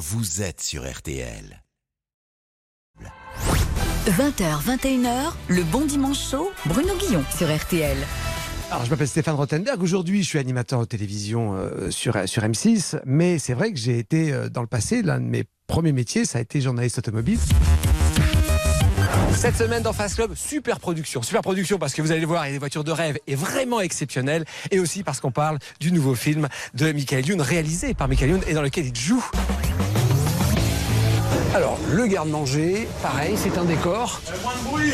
vous êtes sur RTL. 20h, 21h, le bon dimanche chaud, Bruno Guillon sur RTL. Alors, je m'appelle Stéphane Rothenberg. Aujourd'hui, je suis animateur de télévision euh, sur, sur M6. Mais c'est vrai que j'ai été, euh, dans le passé, l'un de mes premiers métiers, ça a été journaliste automobile. Cette semaine dans Fast Club, super production. Super production parce que vous allez le voir, il y a des voitures de rêve et vraiment exceptionnelles. Et aussi parce qu'on parle du nouveau film de Michael Youn, réalisé par Michael Youn et dans lequel il joue. Alors, le garde-manger, pareil, c'est un décor.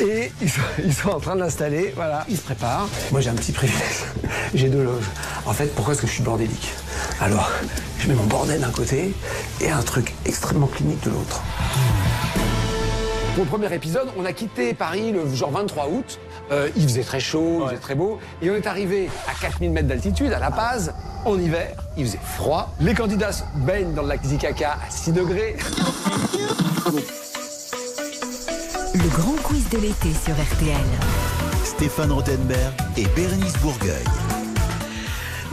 Et ils sont, ils sont en train de l'installer, voilà, ils se préparent. Moi, j'ai un petit privilège. J'ai deux loges. En fait, pourquoi est-ce que je suis bordélique? Alors, je mets mon bordel d'un côté et un truc extrêmement clinique de l'autre. Pour le premier épisode, on a quitté Paris le genre 23 août. Euh, il faisait très chaud, il faisait très beau. Et on est arrivé à 4000 mètres d'altitude, à La Paz, en hiver. Il faisait froid. Les candidats se baignent dans le lac Zikaka à 6 degrés. Le grand quiz de l'été sur RTL. Stéphane Rothenberg et Bérénice Bourgueil.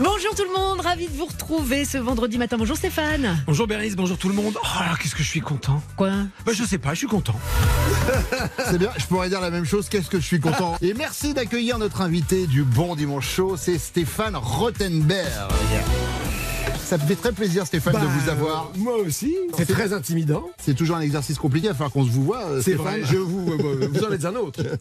Bonjour tout le monde, ravi de vous retrouver ce vendredi matin. Bonjour Stéphane. Bonjour Bérénice, bonjour tout le monde. Oh là, qu'est-ce que je suis content. Quoi Bah, je sais pas, je suis content. C'est bien, je pourrais dire la même chose, qu'est-ce que je suis content. Et merci d'accueillir notre invité du Bon Dimanche Show, c'est Stéphane Rothenberg. Ça me fait très plaisir Stéphane de Bah, vous avoir. Moi aussi. C'est très intimidant. C'est toujours un exercice compliqué, il va qu'on se vous voit, euh, C'est Stéphane. vrai, je vous, euh, vous en êtes un autre.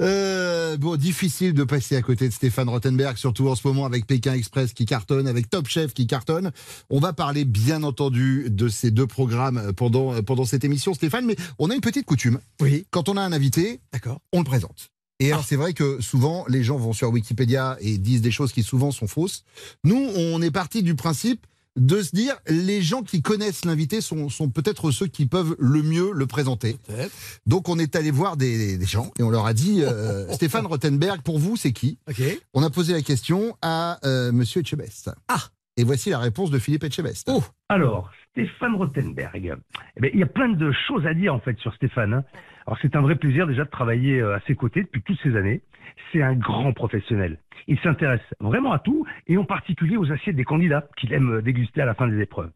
Euh, bon, difficile de passer à côté de Stéphane Rothenberg, surtout en ce moment avec Pékin Express qui cartonne, avec Top Chef qui cartonne. On va parler bien entendu de ces deux programmes pendant, pendant cette émission, Stéphane, mais on a une petite coutume. Oui, Quand on a un invité, d'accord. on le présente. Et alors, c'est vrai que souvent, les gens vont sur Wikipédia et disent des choses qui souvent sont fausses. Nous, on est parti du principe de se dire, les gens qui connaissent l'invité sont, sont peut-être ceux qui peuvent le mieux le présenter. Donc, on est allé voir des, des gens et on leur a dit, euh, Stéphane Rothenberg, pour vous, c'est qui? Ok. On a posé la question à euh, Monsieur Etchebest. Ah. Et voici la réponse de Philippe Etchebest. Oh. Alors, Stéphane Rothenberg. Eh bien, il y a plein de choses à dire en fait sur Stéphane. hein. Alors, c'est un vrai plaisir déjà de travailler euh, à ses côtés depuis toutes ces années. C'est un grand professionnel. Il s'intéresse vraiment à tout et en particulier aux assiettes des candidats qu'il aime euh, déguster à la fin des épreuves.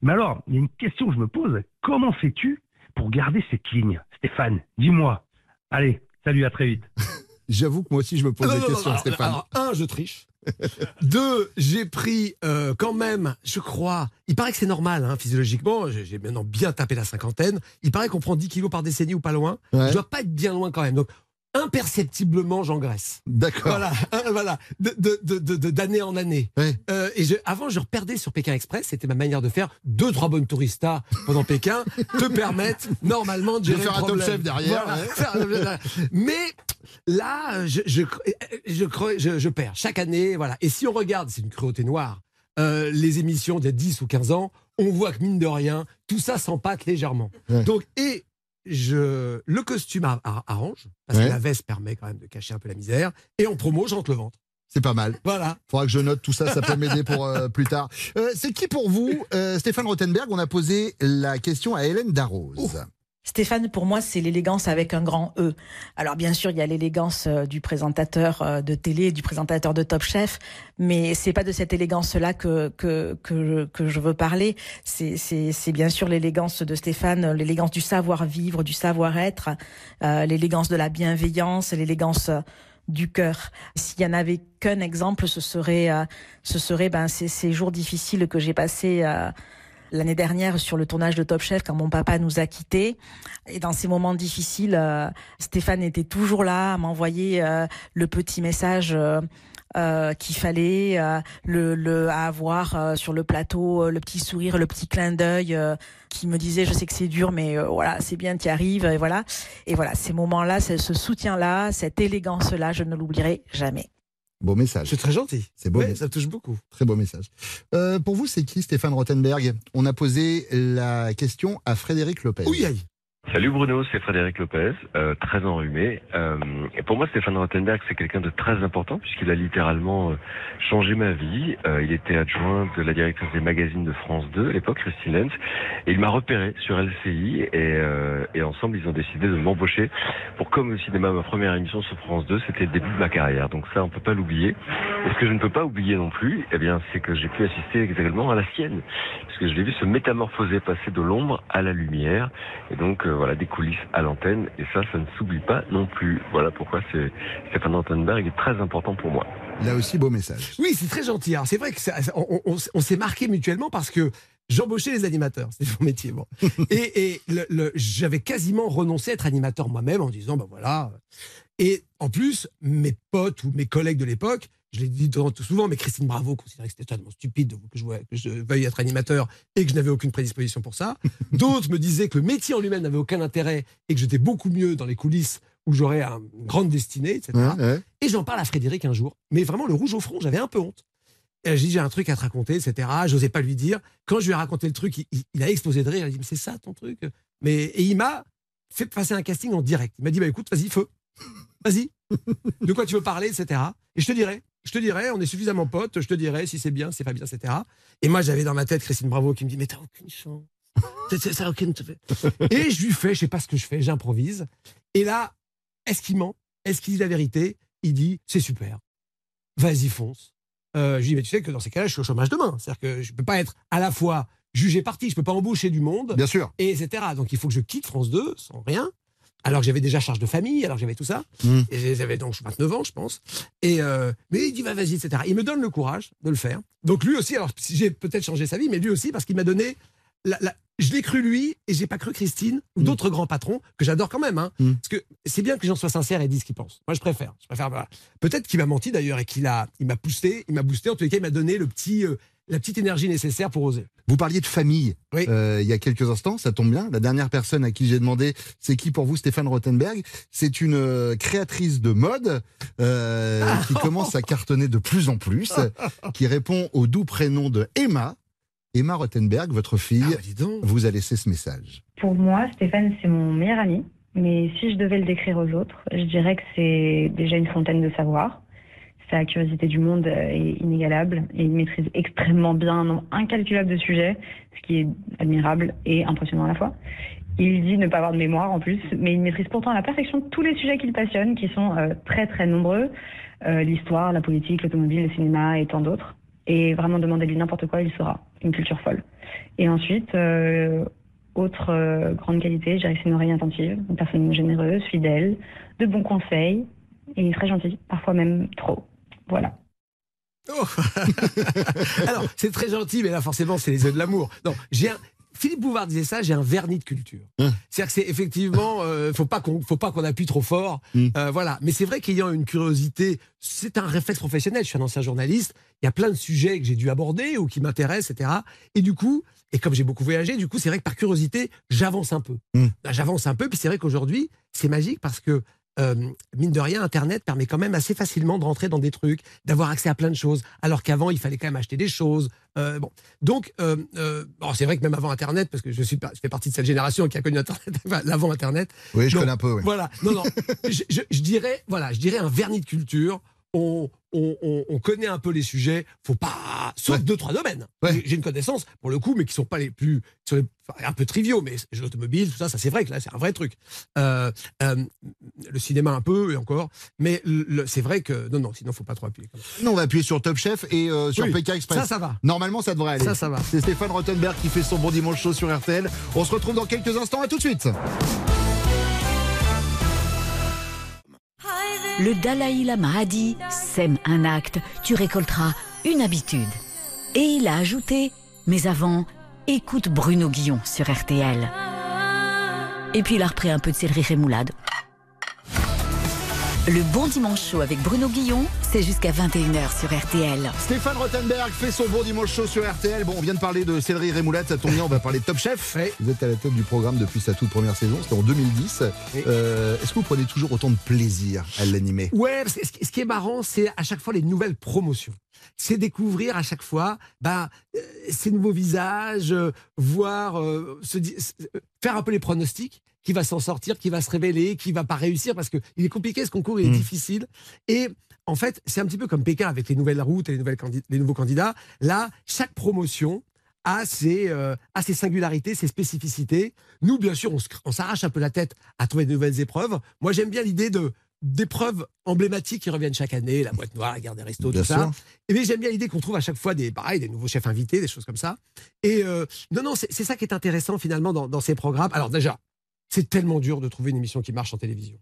Mais alors, il y a une question que je me pose. Comment fais-tu pour garder cette ligne? Stéphane, dis-moi. Allez, salut, à très vite. J'avoue que moi aussi, je me pose Non, des non, questions, Stéphane. alors, un, je triche. Deux, j'ai pris euh, quand même, je crois, il paraît que c'est normal, hein, physiologiquement, j'ai maintenant bien tapé la cinquantaine, il paraît qu'on prend 10 kilos par décennie ou pas loin, Ouais. je dois pas être bien loin quand même, donc imperceptiblement j'engraisse. D'accord. Voilà, hein, voilà, de- de- de- de- de- d'année en année. Euh, et je, avant, je reperdais sur Pékin Express. C'était ma manière de faire deux, trois bonnes touristas pendant Pékin te permettent normalement de De faire le un top chef derrière, Voilà. Mais là, je, je, je, crois- je, je perds chaque année. Voilà. Et si on regarde, c'est une cruauté noire, euh, les émissions d'il y a 10 ou 15 ans, on voit que mine de rien, tout ça s'empâte légèrement. Ouais. Donc, et je, le costume ar- ar- arrange, parce Ouais. que la veste permet quand même de cacher un peu la misère. Et en promo, je rentre le ventre. C'est pas mal. Voilà. Faudra que je note tout ça, ça peut m'aider pour euh, plus tard. Euh, c'est qui pour vous, euh, Stéphane Rothenberg? On a posé la question à Hélène Darroze. Stéphane, pour moi, c'est l'élégance avec un grand E. Alors, bien sûr, il y a l'élégance euh, du présentateur euh, de télé, du présentateur de Top Chef, mais c'est pas de cette élégance-là que que que, que je veux parler. C'est bien sûr l'élégance de Stéphane, l'élégance du savoir-vivre, du savoir-être, euh, l'élégance de la bienveillance, l'élégance du cœur. S'il y en avait qu'un exemple, ce serait ce serait ben ces, ces jours difficiles que j'ai passés. L'année dernière, sur le tournage de Top Chef, quand mon papa nous a quittés, et dans ces moments difficiles, euh, Stéphane était toujours là à m'envoyer euh, le petit message euh, euh, qu'il fallait, euh, le, le à avoir euh, sur le plateau, euh, le petit sourire, le petit clin d'œil qui me disait je sais que c'est dur, mais voilà c'est bien, tu arrives, et voilà. Et voilà, ces moments-là, ce ce soutien-là, cette élégance-là, je ne l'oublierai jamais. Beau message. C'est très gentil. C'est beau, Ouais, ça me touche beaucoup. Très beau message. Euh, pour vous, c'est qui Stéphane Rothenberg? On a posé la question à Frédéric Lopez. Oui, aïe. Salut Bruno, c'est Frédéric Lopez, euh, très enrhumé. Euh, pour moi, Stéphane Rothenberg, c'est quelqu'un de très important puisqu'il a littéralement euh, changé ma vie. Il était adjoint de la directrice des magazines de France 2 à l'époque, Christine Lenz, et il m'a repéré sur LCI et, ensemble, ils ont décidé de m'embaucher pour comme au cinéma, ma première émission sur France 2, c'était le début de ma carrière. Donc ça, on peut pas l'oublier. Et ce que je ne peux pas oublier non plus, eh bien, c'est que j'ai pu assister également à la sienne, parce que je l'ai vu se métamorphoser, passer de l'ombre à la lumière, et donc voilà des coulisses à l'antenne, et ça, ça ne s'oublie pas non plus. Voilà pourquoi c'est Stéphane Rothenberg est très important pour moi. Là aussi, beau message. Oui, c'est très gentil. Alors, c'est vrai que ça- on, on- on s'est marqué mutuellement parce que j'embauchais les animateurs, c'est mon métier. Bon. et et le- le- j'avais quasiment renoncé à être animateur moi-même en disant, ben voilà. Et en plus, mes potes ou mes collègues de l'époque, je l'ai dit tout souvent, mais Christine Bravo considérait que c'était totalement stupide de- que je, que je veuille être animateur et que je n'avais aucune prédisposition pour ça. D'autres me disaient que le métier en lui-même n'avait aucun intérêt et que j'étais beaucoup mieux dans les coulisses où j'aurais un- une grande destinée, etc. Ouais, ouais. Et j'en parle à Frédéric un jour, mais vraiment le rouge au front, j'avais un peu honte. Et j'ai dit, j'ai un truc à te raconter, etc. J'osais pas lui dire. Quand je lui ai raconté le truc, il a explosé de rire. Il a dit, mais c'est ça ton truc? Mais, Et il m'a fait passer un casting en direct. Il m'a dit, bah écoute, vas-y, feu. Vas-y. De quoi tu veux parler, etc. Et je te dirai. Je te dirai, on est suffisamment potes, je te dirai si c'est bien, si c'est pas bien, etc. Et moi, j'avais dans ma tête Christine Bravo qui me dit, mais t'as aucune chance. Ça, aucune. Et je lui fais, je sais pas ce que je fais, j'improvise. Et là, est-ce qu'il ment? Est-ce qu'il dit la vérité? Il dit, c'est super. Vas-y, fonce. Euh, je lui dis, mais tu sais que dans ces cas-là, je suis au chômage demain. C'est-à-dire que je peux pas être à la fois jugé parti, je peux pas embaucher du monde, Bien sûr. et etc. Donc il faut que je quitte France 2 sans rien. Alors que j'avais déjà charge de famille, alors que j'avais tout ça. Mm. Et j'avais donc 29 ans, je pense. Et euh, mais il dit, va, vas-y, etc. Il me donne le courage de le faire. Donc lui aussi, alors si j'ai peut-être changé sa vie, mais lui aussi, parce qu'il m'a donné. la- la- je l'ai cru lui, et j'ai pas cru Christine, ou Mm. d'autres grands patrons, que j'adore quand même. Hein, Mm. Parce que c'est bien que les gens soient sincères et disent ce qu'ils pensent. Moi, je préfère. Je préfère voilà. Peut-être qu'il m'a menti d'ailleurs et qu'il a, il m'a boosté, il m'a boosté. En tous les cas, il m'a donné le petit, euh, la petite énergie nécessaire pour oser. Vous parliez de famille Oui. euh, il y a quelques instants, ça tombe bien. La dernière personne à qui j'ai demandé c'est qui pour vous Stéphane Rothenberg C'est une euh, créatrice de mode euh, qui commence à cartonner de plus en plus, qui répond au doux prénom de Emma. Emma Rothenberg, votre fille, Ah, bah, vous a laissé ce message. Pour moi, Stéphane, c'est mon meilleur ami. Mais si je devais le décrire aux autres, je dirais que c'est déjà une fontaine de savoir. Sa curiosité du monde est inégalable et il maîtrise extrêmement bien un nombre incalculable de sujets, ce qui est admirable et impressionnant à la fois. Il dit ne pas avoir de mémoire en plus, mais il maîtrise pourtant à la perfection tous les sujets qui le passionnent, qui sont euh, très très nombreux. Euh, L'histoire, la politique, l'automobile, le cinéma et tant d'autres. Et vraiment demander lui n'importe quoi, il saura. Une culture folle. Et ensuite, euh, autre euh, grande qualité, c'est une oreille attentive, une personne généreuse, fidèle, de bons conseils et très gentil, parfois même trop. Voilà. Oh. Alors, c'est très gentil, mais là, forcément, c'est les œufs de l'amour. Non, j'ai un. Philippe Bouvard disait ça, j'ai un vernis de culture. Hein. C'est-à-dire que c'est effectivement, euh, faut pas qu'on, faut pas qu'on appuie trop fort, Mm. Euh, voilà. Mais c'est vrai qu'ayant une curiosité, c'est un réflexe professionnel. Je suis un ancien journaliste. Il y a plein de sujets que j'ai dû aborder ou qui m'intéressent, etc. Et du coup, et comme j'ai beaucoup voyagé, du coup, c'est vrai que par curiosité, j'avance un peu. Mm. Là, J'avance un peu. Puis c'est vrai qu'aujourd'hui, c'est magique parce que euh, mine de rien, Internet permet quand même assez facilement de rentrer dans des trucs, d'avoir accès à plein de choses, alors qu'avant, il fallait quand même acheter des choses. Euh, bon. Donc, euh, c'est vrai que même avant Internet, parce que je, suis, je fais partie de cette génération qui a connu Internet, enfin, l'avant Internet, Oui, je connais un peu. oui. voilà. Non, non. je, je- je dirais, voilà, je dirais un vernis de culture. On, on, on- on connaît un peu les sujets. Faut pas, sauf Ouais. deux trois domaines. Ouais. J'ai- une connaissance pour le coup, mais qui sont pas les plus, qui sont les- enfin, un peu triviaux. Mais l'automobile, tout ça, ça c'est vrai que là c'est un vrai truc. Euh, euh, le cinéma un peu et encore. Mais c'est vrai que non, non. Sinon, faut pas trop appuyer. Non, on va appuyer sur Top Chef et euh, sur Oui, PK Express. Ça, ça va. Normalement, ça devrait aller. Ça, ça va. C'est Stéphane Rothenberg qui fait son bon dimanche chaud sur RTL. On se retrouve dans quelques instants. À tout de suite. Le Dalai Lama a dit Sème un acte, tu récolteras une habitude. Et il a ajouté Mais avant, écoute Bruno Guillon sur RTL. Et puis il a repris un peu de céleri rémoulade. Le bon dimanche chaud avec Bruno Guillon, c'est jusqu'à 21h sur RTL. Stéphane Rothenberg fait son bon dimanche chaud sur RTL. Bon, on vient de parler de céleri rémoulade, ça tombe bien, on va parler de Top Chef. Oui. Vous êtes à la tête du programme depuis sa toute première saison, c'était en 2010. Oui. Euh, Est-ce que vous prenez toujours autant de plaisir à l'animer? Ouais, parce que ce qui- est marrant, c'est à chaque fois les nouvelles promotions. C'est découvrir à chaque fois bah, euh, ces nouveaux visages, euh, voir, euh, se faire un peu les pronostics. Qui va s'en sortir, qui va se révéler, qui va pas réussir parce que il est compliqué ce concours, il est Mm. difficile. Et en fait, c'est un petit peu comme Pékin avec les nouvelles routes et les, nouvelles candi- les nouveaux candidats. Là, chaque promotion a ses, euh, a ses singularités, ses spécificités. Nous, bien sûr, on s'arrache un peu la tête à trouver de nouvelles épreuves. Moi, j'aime bien l'idée de d'épreuves emblématiques qui reviennent chaque année, la boîte noire, la guerre des restos, Bien tout ça. Et mais j'aime bien l'idée qu'on trouve à chaque fois des, pareil, des nouveaux chefs invités, des choses comme ça. Et euh, non, non, c'est c'est ça qui est intéressant finalement dans, dans ces programmes. Alors déjà, c'est tellement dur de trouver une émission qui marche en télévision.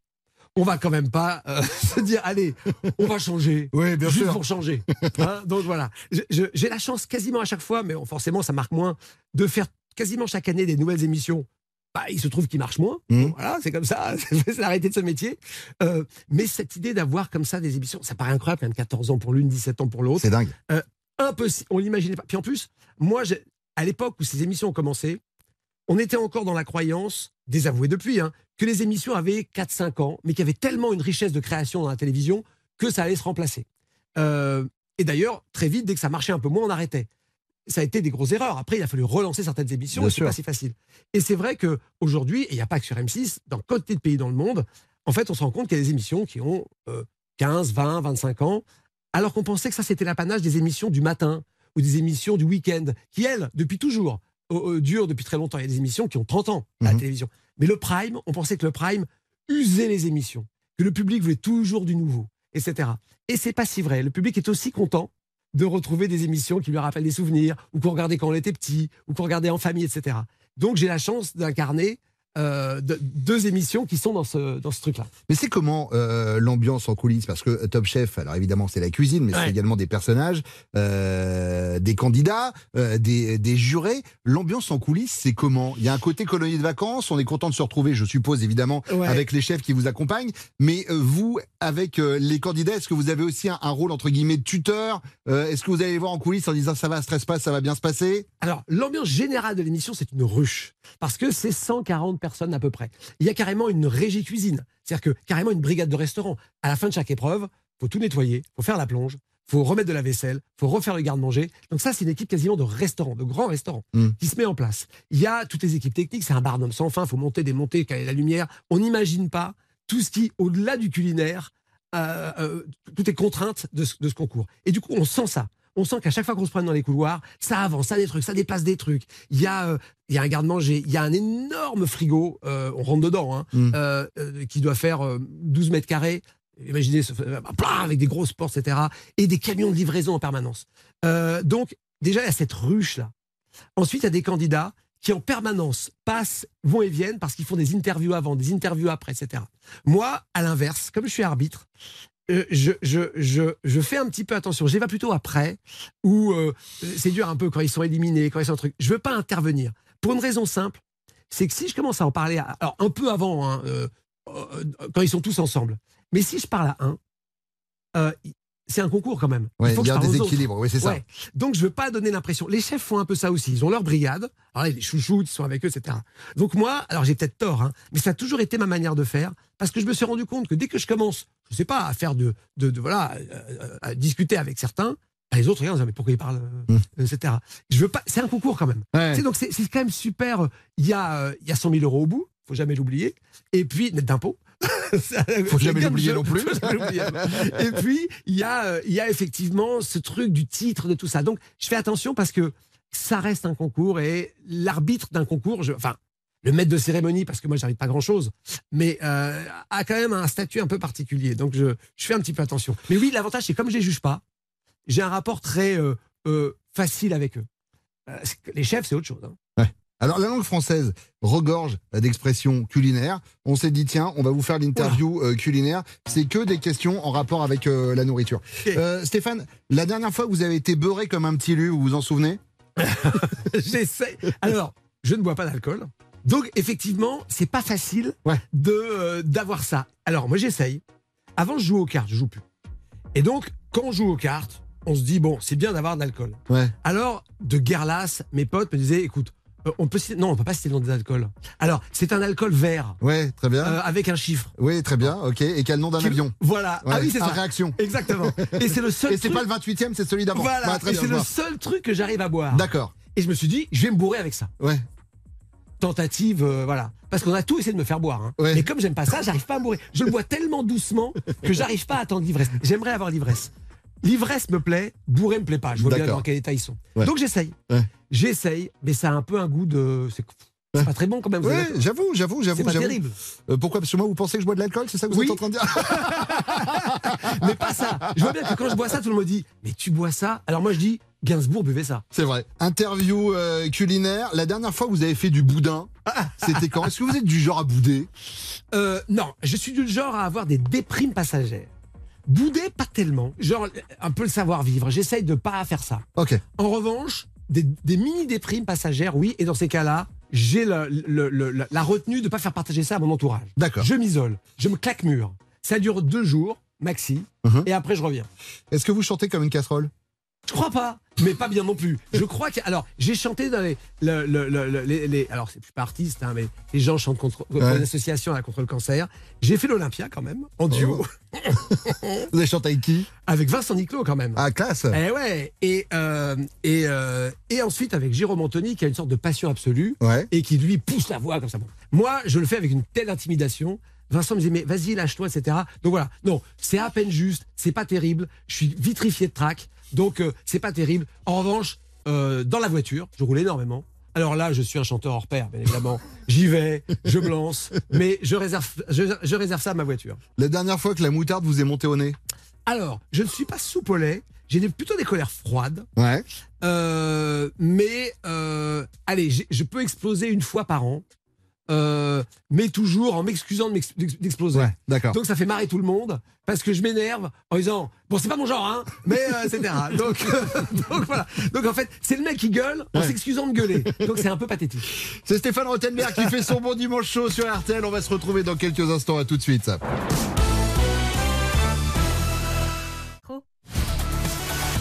On va quand même pas euh, se dire, allez, on va changer. Oui, bien juste sûr. pour changer. Hein, donc voilà. J'ai la chance quasiment à chaque fois, mais forcément ça marque moins, de faire quasiment chaque année des nouvelles émissions. Bah, il se trouve qu'ils marchent moins. Bon, Voilà, c'est comme ça. c'est la réalité de ce métier. Euh, mais cette idée d'avoir comme ça des émissions, ça paraît incroyable, même 14 ans pour l'une, 17 ans pour l'autre C'est dingue. impossible. On l'imaginait pas. Puis en plus, moi, à l'époque où ces émissions ont commencé, on était encore dans la croyance, désavouée depuis, hein, que les émissions avaient 4-5 ans, mais qu'il y avait tellement une richesse de création dans la télévision que ça allait se remplacer. Euh, et d'ailleurs, très vite, dès que ça marchait un peu moins, on arrêtait. Ça a été des grosses erreurs. Après, il a fallu relancer certaines émissions, Bien et c'est pas si facile. Et c'est vrai que aujourd'hui, et il n'y a pas que sur M6, dans quantité de pays dans le monde, en fait, on se rend compte qu'il y a des émissions qui ont euh, 15, 20, 25 ans, alors qu'on pensait que ça, c'était l'apanage des émissions du matin ou des émissions du week-end, qui, elles, depuis toujours, durent depuis très longtemps. Il y a des émissions qui ont 30 ans à la Mhm. télévision. Mais le prime, on pensait que le prime usait les émissions, que le public voulait toujours du nouveau, etc. Et c'est pas si vrai. Le public est aussi content de retrouver des émissions qui lui rappellent des souvenirs, ou qu'on regardait quand on était petit, ou qu'on regardait en famille, etc. Donc j'ai la chance d'incarner euh, de- deux émissions qui sont dans ce, dans ce truc-là. Mais c'est comment euh, l'ambiance en coulisses? Parce que Top Chef, alors évidemment c'est la cuisine, mais Ouais. c'est également des personnages, euh, des candidats, euh, des, des jurés. L'ambiance en coulisses, c'est comment? Il y a un côté colonie de vacances, on est content de se retrouver, je suppose évidemment, Ouais. avec les chefs qui vous accompagnent. Mais euh, vous, avec euh, les candidats, est-ce que vous avez aussi un, un rôle entre guillemets de tuteur? Euh, Est-ce que vous allez les voir en coulisses en disant ça va, stress pas, ça va bien se passer? Alors, l'ambiance générale de l'émission, c'est une ruche. Parce que c'est 140 personnes à peu près. Il y a carrément une régie cuisine. C'est-à-dire que carrément une brigade de restaurant. À la fin de chaque épreuve, faut tout nettoyer, faut faire la plonge, faut remettre de la vaisselle, faut refaire le garde-manger. Donc ça, c'est une équipe quasiment de restaurants, de grands restaurants, Mm. qui se met en place. Il y a toutes les équipes techniques, c'est un barnum sans fin, faut monter, démonter, caler la lumière. On n'imagine pas tout ce qui, au-delà du culinaire, euh, euh, tout est contrainte de ce, de ce concours. Et du coup, on sent ça. On sent qu'à chaque fois qu'on se promène dans les couloirs, ça avance, ça a des trucs, ça dépasse des trucs. Il y a, euh, il y a un garde-manger, il y a un énorme frigo, euh, on rentre dedans, hein, Mm. euh, qui doit faire euh, 12 mètres carrés. Imaginez, ce- plein, avec des grosses portes, etc. Et des camions de livraison en permanence. Donc, déjà, il y a cette ruche-là. Ensuite, il y a des candidats qui, en permanence, passent, vont et viennent parce qu'ils font des interviews avant, des interviews après, etc. Moi, à l'inverse, comme je suis arbitre, euh, je, fais un petit peu attention. J'y vais plutôt après, où euh, c'est dur un peu quand ils sont éliminés, quand ils sont un truc. Je veux pas intervenir. Pour une raison simple, c'est que si je commence à en parler, alors un peu avant, hein, euh, quand ils sont tous ensemble, mais si je parle à un, c'est un concours quand même. Ouais, faut Il que y a un déséquilibre, oui c'est ça. Ouais. Donc je veux pas donner l'impression. Les chefs font un peu ça aussi. Ils ont leur brigade. Alors les chouchoutes, ils sont avec eux, etc. Donc moi, alors j'ai peut-être tort, hein, mais ça a toujours été ma manière de faire parce que je me suis rendu compte que dès que je commence, je sais pas, à faire de, de, de- voilà, euh, à discuter avec certains, bah, les autres regardent, ils disent, mais pourquoi ils parlent, euh, Mm. etc. Je veux pas. C'est un concours quand même. Ouais. Tu sais, donc c'est quand même super. Il y a, euh, il y a 100 000 euros au bout. Faut jamais l'oublier. Et puis net d'impôts. Faut jamais l'oublier non plus. Et puis, il y, a, euh, il y a effectivement ce truc du titre, de tout ça. Donc, je fais attention parce que ça reste un concours et l'arbitre d'un concours, je, enfin, le maître de cérémonie, parce que moi, j'arbitre pas grand-chose, mais euh, a quand même un statut un peu particulier. Donc, je, je fais un petit peu attention. Mais oui, l'avantage, c'est comme je les juge pas, j'ai un rapport très euh, euh, facile avec eux. Les chefs, c'est autre chose. hein. Alors la langue française regorge d'expressions culinaires. On s'est dit tiens, on va vous faire l'interview euh, culinaire. C'est que des questions en rapport avec euh, la nourriture. Euh, Stéphane, la dernière fois que vous avez été beurré comme un petit lu, vous vous en souvenez? J'essaie. Alors, je ne bois pas d'alcool. Donc, effectivement, c'est pas facile Ouais. de d'avoir ça. Alors, moi, j'essaye. Avant, je joue aux cartes, je joue plus. Et donc, quand on joue aux cartes, on se dit, bon, c'est bien d'avoir de l'alcool. Ouais. Alors, de guerre lasse, mes potes me disaient, écoute, euh, on peut non, on peut pas citer le nom des alcools. Alors, c'est un alcool vert, Ouais, très bien. euh, avec un chiffre. Oui, très bien. Ok. Et quel nom d'un Qui- avion Voilà. Ouais, ah oui, c'est ça. réaction. Exactement. Et c'est le seul Et c'est truc- pas le 28e, c'est celui d'avant. Voilà. Très et c'est le seul truc que j'arrive à boire. D'accord. Et je me suis dit, je vais me bourrer avec ça. Ouais. tentative, euh, voilà. Parce qu'on a tout essayé de me faire boire. hein. Ouais. Mais comme j'aime pas ça, j'arrive pas à mourir. Je le bois tellement doucement que j'arrive pas à attendre l'ivresse. J'aimerais avoir l'ivresse. L'ivresse me plaît, bourré me plaît pas. Je vois bien dans quel état ils sont. Ouais. Donc j'essaye. Ouais. J'essaye, mais ça a un peu un goût de. C'est pas très bon quand même. d'accord? j'avoue, j'avoue, j'avoue, C'est terrible. Euh, pourquoi? Parce que moi, vous pensez que je bois de l'alcool C'est ça que vous Oui. êtes en train de dire? Mais pas ça. Je vois bien que quand je bois ça, tout le monde me dit Mais tu bois ça? Alors moi je dis Gainsbourg buvait ça. C'est vrai. Interview euh, culinaire. La dernière fois que vous avez fait du boudin, c'était quand? Est-ce que vous êtes du genre à bouder? Euh, non, je suis du genre à avoir des déprimes passagères. Bouder, pas tellement. Genre, un peu le savoir-vivre. J'essaye de pas faire ça. Ok. En revanche, des, des mini-déprimes passagères, oui. Et dans ces cas-là, j'ai la, la retenue de pas faire partager ça à mon entourage. D'accord. Je m'isole. Je me claque mur. Ça dure deux jours, maxi. Mhm. Et après, je reviens. Est-ce que vous chantez comme une casserole? Je crois pas, mais pas bien non plus. Je crois que. Alors, j'ai chanté dans les. le- le- le- le- les, les- alors, c'est- suis pas artiste, hein, mais les gens chantent contre, contre Ouais. une association là, contre le cancer. J'ai fait l'Olympia quand même, en duo, Vous avez chanté avec qui? Avec Vincent Niclot quand même. Ah, classe Eh ouais, et, euh, et, euh, et ensuite avec Jérôme Anthony qui a une sorte de passion absolue Ouais. et qui lui pousse la voix comme ça. Bon. Moi, je le fais avec une telle intimidation. Vincent me disait, mais vas-y, lâche-toi, etc. Donc voilà, non, c'est à peine juste, c'est pas terrible. Je suis vitrifié de trac, donc euh, c'est pas terrible. En revanche, euh, dans la voiture, je roule énormément. Alors là, je suis un chanteur hors pair, bien évidemment. J'y vais, je me lance, mais je réserve, je, je réserve ça à ma voiture. La dernière fois que la moutarde vous est montée au nez Alors, je ne suis pas soupe au lait, j'ai plutôt des colères froides. Ouais. Euh, mais euh, allez, je peux exploser une fois par an, euh, mais toujours en m'excusant de m'ex- d'ex- d'exploser. Ouais, d'accord. Donc ça fait marrer tout le monde parce que je m'énerve en disant bon c'est pas mon genre hein, mais euh, etc. Donc donc voilà. Donc en fait c'est le mec qui gueule en Ouais. s'excusant de gueuler. Donc c'est un peu pathétique. C'est Stéphane Rothenberg qui fait son bon dimanche chaud sur RTL. On va se retrouver dans quelques instants. À tout de suite.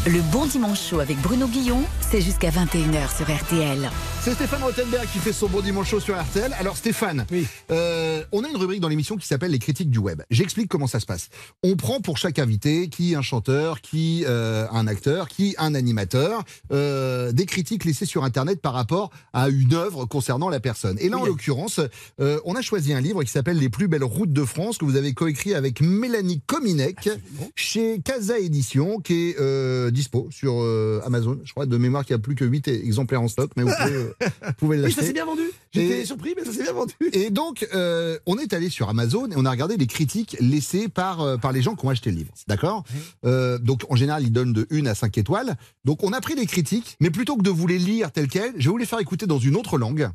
Le bon dimanche chaud avec Bruno Guillon, c'est jusqu'à 21h sur RTL. C'est Stéphane Rothenberg qui fait son bon dimanche chaud sur RTL. Alors Stéphane, Oui. euh, on a une rubrique dans l'émission qui s'appelle les critiques du web. J'explique comment ça se passe. On prend pour chaque invité, qui un chanteur, qui euh, un acteur, qui un animateur, euh, des critiques laissées sur Internet par rapport à une œuvre concernant la personne. Et là, en l'occurrence, euh, on a choisi un livre qui s'appelle Les plus belles routes de France que vous avez coécrit avec Mélanie Kominek chez Casa Édition, qui est euh, dispo sur euh, Amazon. Je crois de mémoire qu'il n'y a plus que 8 exemplaires en stock, mais vous pouvez, euh, vous pouvez Oui ça l'acheter. s'est bien vendu. J'étais surpris mais ça s'est bien vendu. Et donc, euh, on est allé sur Amazon et on a regardé les critiques laissées par, par les gens qui ont acheté le livre. D'accord Donc, en général, ils donnent de 1 à 5 étoiles. Donc, on a pris les critiques, mais plutôt que de vous les lire telles quelles, je vais vous les faire écouter dans une autre langue.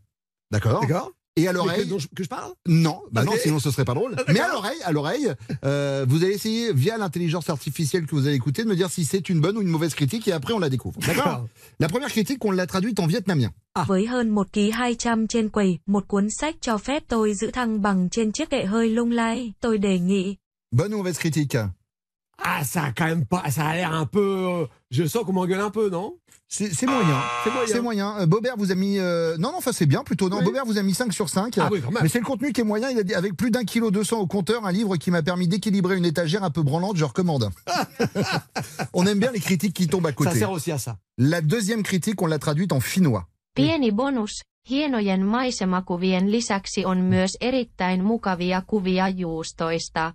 D'accord D'accord. Et à l'oreille. Que, je- que je parle? Non, bah non, sinon ce serait pas drôle. Mais à l'oreille, à l'oreille, euh, vous allez essayer via l'intelligence artificielle que vous allez écouter de me dire si c'est une bonne ou une mauvaise critique et après on la découvre. D'accord La première critique, on l'a traduite en vietnamien. Với hơn 1 kg 200 trên quầy, một cuốn sách cho phép tôi giữ thăng bằng trên chiếc kệ hơi lung lay. Tôi đề nghị Bonne ou mauvaise critique? Ah ça a quand même pas, ça a l'air un peu. euh, je sens qu'on m'engueule un peu non? C'est c'est moyen. C'est moyen. C'est moyen. Euh, Bobert vous a mis. euh, Non, non, enfin c'est bien plutôt. Non, Oui. Bobert vous a mis 5 sur 5. Ah oui quand même. Mais c'est le contenu qui est moyen. Il a dit avec plus d'un kilo 200 au compteur, un livre qui m'a permis d'équilibrer une étagère un peu branlante, je recommande. on aime bien les critiques qui tombent à Ça côté. sert aussi à ça. La deuxième critique, on l'a traduite en finnois. Pieni bonus. Hienojen maisemakuvien lisäksi on myös erittäin mukavia kuvia juustoista.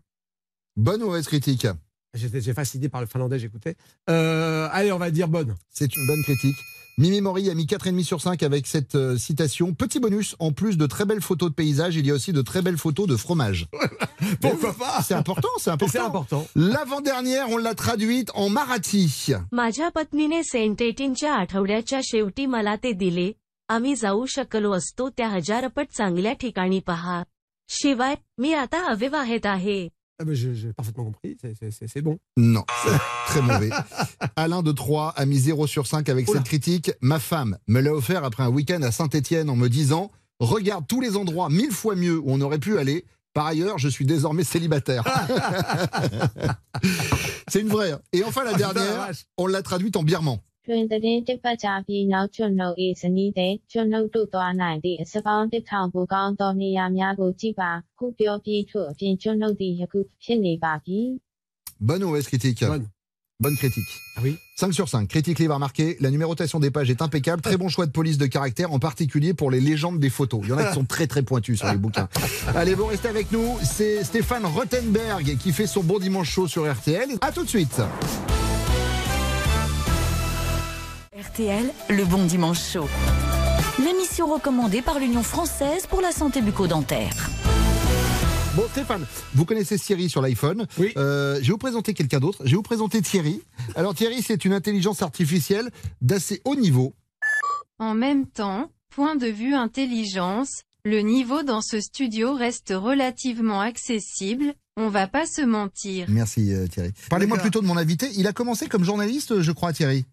Bonne ou mauvaise critique? J'étais j'ai fasciné par le finlandais, j'écoutais. Euh, allez, on va dire bonne. C'est une bonne critique. Mimi Mori a mis 4,5 sur 5 avec cette euh, citation. Petit bonus, en plus de très belles photos de paysages, il y a aussi de très belles photos de fromage. Pourquoi pas C'est important, c'est Mais C'est important. important. L'avant-dernière, on l'a traduite en marathi. माझ्या पत्नीने सेंट एटीनच्या आठवड्याच्या शेवटी मला ते दिले आम्ही जाऊ शकलो असतो त्या हजारपट चांगल्या ठिकाणी पहा शिवाय मी आता अविवाहित आहे ah, je- J'ai parfaitement compris, c'est- bon. Non, très mauvais. Alain de Troyes a mis 0 sur 5 avec Oula. cette critique. Ma femme me l'a offert après un week-end à Saint-Étienne en me disant Regarde tous les endroits mille fois mieux où on aurait pu aller. Par ailleurs, je suis désormais célibataire. C'est une vraie. hein. Et enfin, la Ah, dernière, on l'a traduite en birman. တွင်တဲ့တစ်ပတ်ကြာပြီးနောက်ကျွန်ုပ်၏ဇနီးတဲ့ကျွန်ုပ်တို့သွားနိုင်သည့်စပောင်းတစ်ထောင်ပူကောင်းသောနေရာများကိုကြည့်ပါခုပြောပြီးထို့အပြင်ကျွန်ုပ်သည်ယခုဖြစ်နေပါပြီ Bonne ou mauvaise critique Bonne. Bonne critique. Ah oui 5 sur 5. Critique livre a marqué. La numérotation des pages est impeccable. Très bon choix de police de caractère, en particulier pour les légendes des photos. Il y en a qui sont très très pointus sur les bouquins. Allez, vous restez avec nous. C'est Stéphane Rothenberg qui fait son bon dimanche chaud sur RTL. À tout de suite. RTL, le bon dimanche chaud. L'émission recommandée par l'Union française pour la santé bucco-dentaire. Bon, Stéphane, vous connaissez Thierry sur l'iPhone. Oui. Euh, je vais vous présenter quelqu'un d'autre. Je vais vous présenter Thierry. Alors, Thierry, c'est une intelligence artificielle d'assez haut niveau. En même temps, point de vue intelligence, le niveau dans ce studio reste relativement accessible, on va pas se mentir. Merci, euh, Thierry. Parlez-moi plutôt de mon invité. Il a commencé comme journaliste, je crois, Thierry.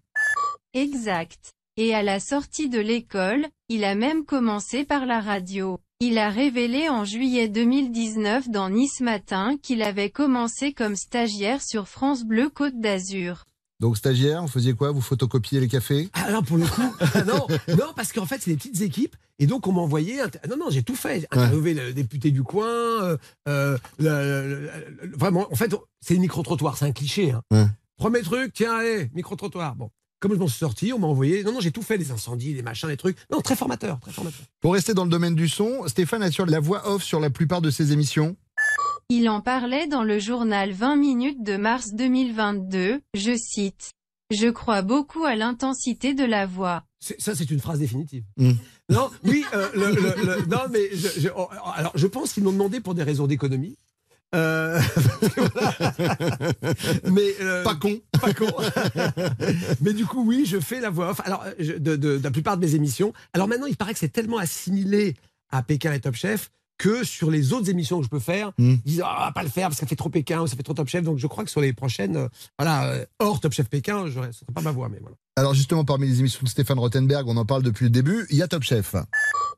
Exact. Et à la sortie de l'école, il a même commencé par la radio. Il a révélé en juillet 2019 dans Nice Matin qu'il avait commencé comme stagiaire sur France Bleu Côte d'Azur. Donc, stagiaire, vous faisiez quoi? Vous photocopiez les cafés? Ah non, pour le coup, non, non, parce qu'en fait, c'est des petites équipes. Et donc, on inter- Non, non, j'ai tout fait. Interviewé le député du coin. euh, euh, le- le- le- vraiment, en fait, c'est le micro-trottoir. C'est un cliché. hein. Ouais. Premier truc, tiens, allez, micro-trottoir. Bon. Comme je m'en suis sorti, on m'a envoyé. Non, non, j'ai tout fait, les incendies, les machins, les trucs. Non, très formateur, très formateur. Pour rester dans le domaine du son, Stéphane assure la voix off sur la plupart de ses émissions. Il en parlait dans le journal 20 minutes de mars 2022, je cite. Je crois beaucoup à l'intensité de la voix. C'est- Ça, c'est une phrase définitive. Mm. Non, oui, euh, le, le- le- non, mais je, je- oh, alors, je pense qu'ils m'ont demandé pour des raisons d'économie. Euh, mais euh, Pas con. pas con. mais du coup, oui, je fais la voix off. Alors, je- de, de- de la plupart de mes émissions. Alors maintenant, il paraît que c'est tellement assimilé à Pékin et Top Chef que sur les autres émissions que je peux faire, Mm. ils disent ah, on va pas le faire parce que ça fait trop Pékin ou ça fait trop Top Chef. Donc je crois que sur les prochaines, euh, voilà, euh, hors Top Chef Pékin, je, ce sera pas ma voix, mais voilà. Alors, justement, parmi les émissions de Stéphane Rothenberg, on en parle depuis le début, il y a Top Chef.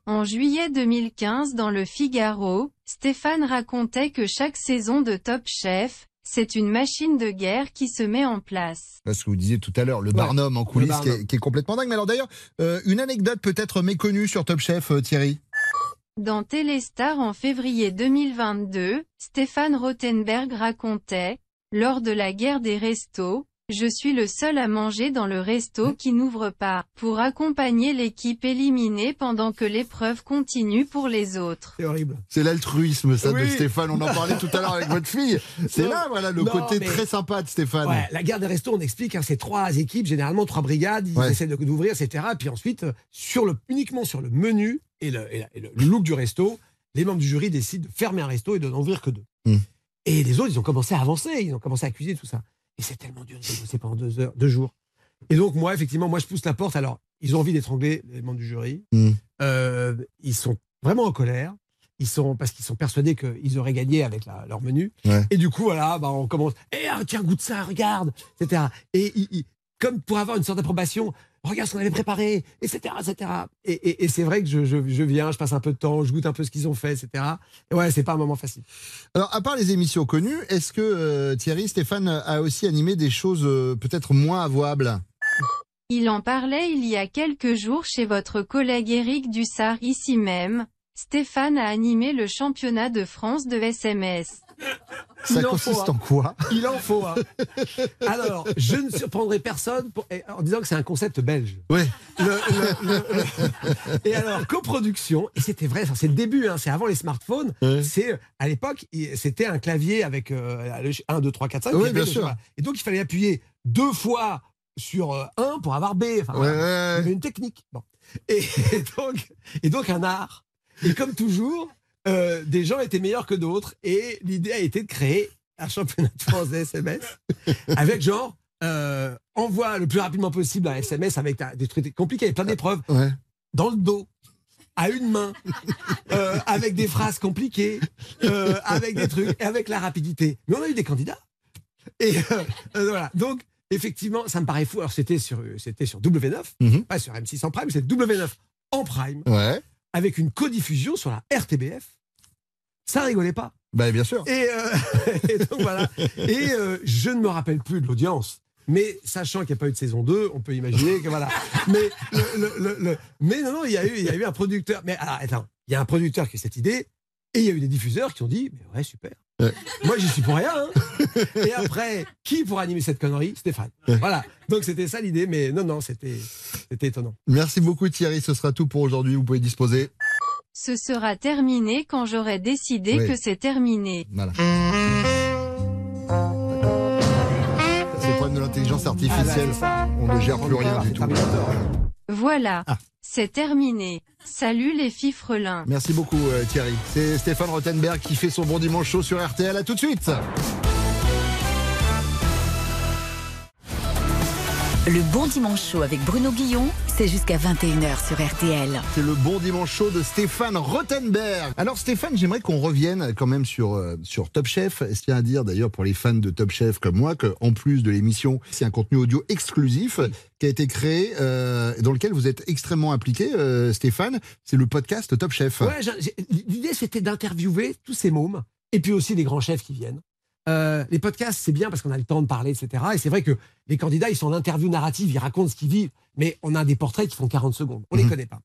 En juillet 2015 dans le Figaro, Stéphane racontait que chaque saison de Top Chef, c'est une machine de guerre qui se met en place. Parce que vous disiez tout à l'heure, le Ouais, Barnum en coulisses qui Barnum. est, qui est complètement dingue. Mais alors d'ailleurs, euh, une anecdote peut-être méconnue sur Top Chef, euh, Thierry? Dans Téléstar en février 2022, Stéphane Rothenberg racontait, lors de la guerre des restos, je suis le seul à manger dans le resto qui n'ouvre pas, pour accompagner l'équipe éliminée pendant que l'épreuve continue pour les autres. C'est horrible. C'est l'altruisme, ça, de. Stéphane. On en parlait tout à l'heure avec votre fille. C'est là, voilà, le Non, côté mais- très sympa de Stéphane. Ouais, la guerre des restos, on explique, hein, c'est trois équipes, généralement trois brigades, ils Ouais. essaient de- d'ouvrir, etc. Puis ensuite, euh, sur le, uniquement sur le menu et le, et la- et le- le look du resto, les membres du jury décident de fermer un resto et de n'en ouvrir que deux. Mm. Et les autres, ils ont commencé à avancer, ils ont commencé à accuser tout ça. Et c'est tellement dur, ont bossé pendant deux heures, deux jours. Et donc, moi, effectivement, moi, je pousse la porte. Alors, ils ont envie d'étrangler les membres du jury. Mm. Euh, ils sont vraiment en colère. Ils sont, parce qu'ils sont persuadés qu'ils auraient gagné avec la- leur menu. Ouais. Et du coup, voilà, bah, on commence. Eh, ah, tiens, goûte ça, regarde, etc. Et ils- comme pour avoir une sorte d'approbation, regarde ce qu'on avait préparé, etc., etc. Et, et- et c'est vrai que je, je- je viens, je passe un peu de temps, je goûte un peu ce qu'ils ont fait, etc. Et ouais, c'est pas un moment facile. Alors, à part les émissions connues, est-ce que euh, Thierry, Stéphane a aussi animé des choses euh, peut-être moins avouables? Il en parlait il y a quelques jours chez votre collègue Éric Dussard ici même. Stéphane a animé le championnat de France de SMS. Ça Il en consiste faut, en quoi Il en faut. hein. Alors, je ne surprendrai personne pour- en disant que c'est un concept belge. Ouais. Le- le- le- Et alors, coproduction, et c'était vrai, c'est le début, hein, c'est avant les smartphones. Ouais. C'est euh, à l'époque, c'était un clavier avec euh, le ch- 1, 2, 3, 4, 5. Oui, bien sûr. voilà. Et donc, il fallait appuyer deux fois sur euh, un pour avoir B. Enfin, Ouais, voilà. Il y ouais, avait une technique. Bon. Et, donc, et donc, un art. Et comme toujours, euh, des gens étaient meilleurs que d'autres. Et l'idée a été de créer un championnat de France des SMS avec genre. Euh, envoie le plus rapidement possible un SMS avec des trucs compliqués, plein d'épreuves, ouais. dans le dos, à une main, euh, avec des phrases compliquées, euh, avec des trucs, et avec la rapidité. Mais on a eu des candidats. Et voilà. Donc, effectivement, ça me paraît fou. Alors, c'était sur, c'était sur W9, Mhm. pas sur M6 en prime, c'est W9 en prime, Ouais. Avec une codiffusion sur la RTBF. Ça rigolait pas. Bah, bien sûr. Et, euh, et donc voilà. Et euh, je ne me rappelle plus de l'audience. Mais sachant qu'il n'y a pas eu de saison 2, on peut imaginer que voilà. Mais, le- le- le- le- mais non, non, il y, a eu, il y a eu un producteur. Mais alors, attends, il y a un producteur qui a cette idée, et il y a eu des diffuseurs qui ont dit Mais ouais, super. Moi, j'y suis pour rien. hein. Et après, qui pour animer cette connerie? Stéphane. Voilà. Donc c'était ça l'idée, mais non, non, c'était c'était étonnant. Merci beaucoup Thierry, ce sera tout pour aujourd'hui. Vous pouvez disposer. Ce sera terminé quand j'aurai décidé Oui. que c'est terminé. Voilà. C'est le problème de l'intelligence Ah, artificielle. On ne gère plus rien du tout. Voilà. Ah. C'est terminé. Salut les fifrelins. Merci beaucoup euh, Thierry. C'est Stéphane Rothenberg qui fait son bon dimanche chaud sur RTL. À tout de suite. Le bon dimanche chaud avec Bruno Guillon, c'est jusqu'à 21h sur RTL. C'est le bon dimanche chaud de Stéphane Rothenberg. Alors Stéphane, j'aimerais qu'on revienne quand même sur, euh, sur Top Chef. Est-ce qu'il y a à dire d'ailleurs pour les fans de Top Chef comme moi qu'en plus de l'émission, c'est un contenu audio exclusif qui a été créé, euh, dans lequel vous êtes extrêmement impliqué, euh, Stéphane? C'est le podcast Top Chef. Ouais, l'idée c'était d'interviewer tous ces mômes et puis aussi les grands chefs qui viennent. Euh, les podcasts, c'est bien parce qu'on a le temps de parler, etc. Et c'est vrai que les candidats, ils sont en interview narrative, ils racontent ce qu'ils vivent, mais on a des portraits qui font 40 secondes. On les Mhm. connaît pas.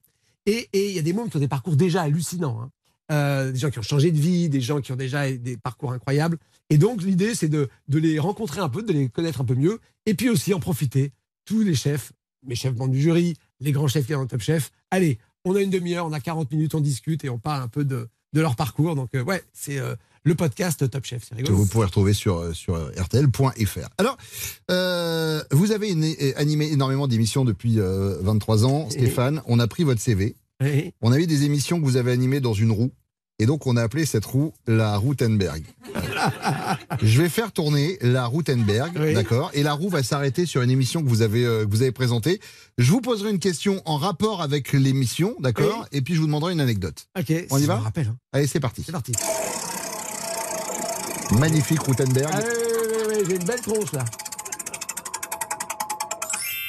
Et et il y a des mômes qui ont des parcours déjà hallucinants. hein. Euh, des gens qui ont changé de vie, des gens qui ont déjà des parcours incroyables. Et donc, l'idée, c'est de, de les rencontrer un peu, de les connaître un peu mieux, et puis aussi en profiter. Tous les chefs, mes chefs membres du jury, les grands chefs qui sont dans le Top Chef. Allez, on a une demi-heure, on a 40 minutes, on discute et on parle un peu de, de leur parcours. Donc, euh, ouais, c'est euh, le podcast Top Chef. C'est que rigolo. vous pourrez retrouver sur, euh, sur euh, rtl.fr. Alors, euh, vous avez une- euh, animé énormément d'émissions depuis euh, 23 ans, Stéphane. On a pris votre CV. On a eu des émissions que vous avez animées dans une roue. Et donc, on a appelé cette roue la Routenberg. Je vais faire tourner la Routenberg, d'accord? Et la roue va s'arrêter sur une émission que vous avez, euh, que vous avez présentée. Je vous poserai une question en rapport avec l'émission, d'accord? Et puis, je vous demanderai une anecdote. Ok, On y va? rappelle, hein. Allez, c'est parti. C'est parti. Magnifique Routenberg. Ah, oui, oui, oui, j'ai une belle tronche là.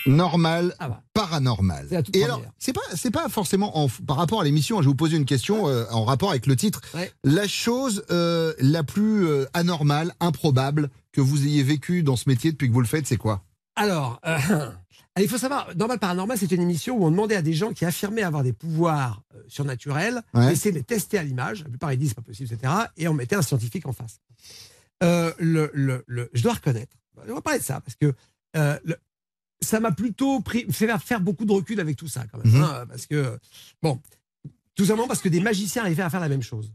normal, Ah bah. paranormal. Et première. alors, c'est pas, c'est pas forcément en- par rapport à l'émission. Je vais vous poser une question euh, en rapport avec le titre. La chose euh, la plus euh, anormale, improbable que vous ayez vécue dans ce métier depuis que vous le faites, c'est quoi? Alors, il faut savoir, Normal Paranormal, c'est une émission où on demandait à des gens qui affirmaient avoir des pouvoirs euh, surnaturels, Ouais. d'essayer de les tester à l'image. La plupart ils disent c'est pas possible, etc. Et on mettait un scientifique en face. Euh, le, le- le- je dois reconnaître, on va parler de ça, parce que euh, le- ça m'a plutôt pris, fait faire beaucoup de recul avec tout ça, quand même. Mhm. hein, parce que, bon, tout simplement parce que des magiciens arrivaient à faire la même chose.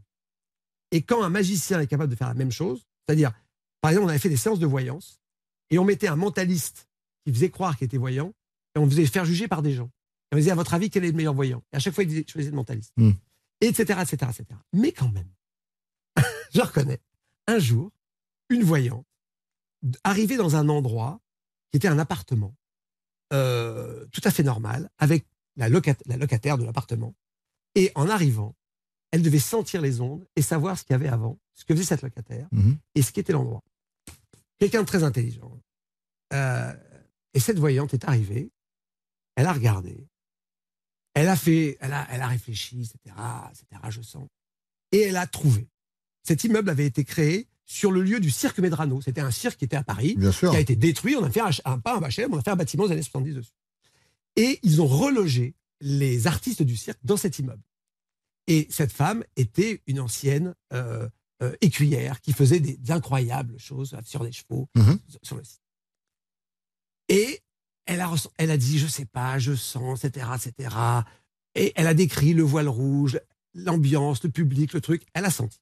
Et quand un magicien est capable de faire la même chose, c'est-à-dire, par exemple, on avait fait des séances de voyance, et on mettait un mentaliste qui faisait croire qu'il était voyant, et on le faisait faire juger par des gens. Et on disait, à votre avis, quel est le meilleur voyant? Et à chaque fois, il disait, choisissez le mentaliste. Et etc., etc., etc. Mais quand même, je reconnais, un jour, une voyante arrivait dans un endroit qui était un appartement, euh, tout à fait normal, avec la, locat- la locataire de l'appartement. Et en arrivant, elle devait sentir les ondes et savoir ce qu'il y avait avant, ce que faisait cette locataire Mhm. et ce qu'était l'endroit. Quelqu'un de très intelligent. Euh, et cette voyante est arrivée, elle a regardé, elle a fait, elle a, elle a réfléchi, etc., etc., je sens. Et elle a trouvé. Cet immeuble avait été créé sur le lieu du cirque Medrano. C'était un cirque qui était à Paris, Bien sûr. qui a été détruit. On a fait un, un- pas un HLM, on a fait un bâtiment des années 70 dessus. Et ils ont relogé les artistes du cirque dans cet immeuble. Et cette femme était une ancienne euh, euh, écuyère qui faisait des, des incroyables choses sur des chevaux Mhm. sur le site. Et elle a, elle a dit, je sais pas, je sens, etc., etc. Et elle a décrit le voile rouge, l'ambiance, le public, le truc. Elle a senti.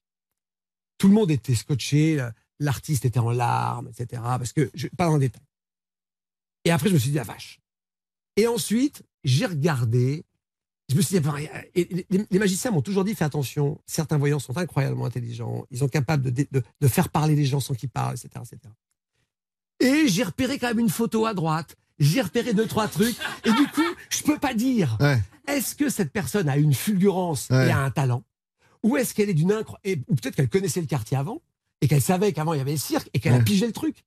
Tout le monde était scotché, euh, l'artiste était en larmes, etc. Parce que, je, pas en détail. Et après, je me suis dit, la vache. Et ensuite, j'ai regardé. Je me suis dit, et les, les magiciens m'ont toujours dit, fais attention, certains voyants sont incroyablement intelligents, ils sont capables de, de, de faire parler les gens sans qu'ils parlent, etc., etc. Et j'ai repéré quand même une photo à droite. J'ai repéré deux, trois trucs. Et du coup, je peux pas dire. Est-ce que cette personne a une fulgurance Ouais. et a un talent? Ou est-ce qu'elle est d'une incro... et- Ou peut-être qu'elle connaissait le quartier avant et qu'elle savait qu'avant il y avait le cirque et qu'elle a pigé le truc?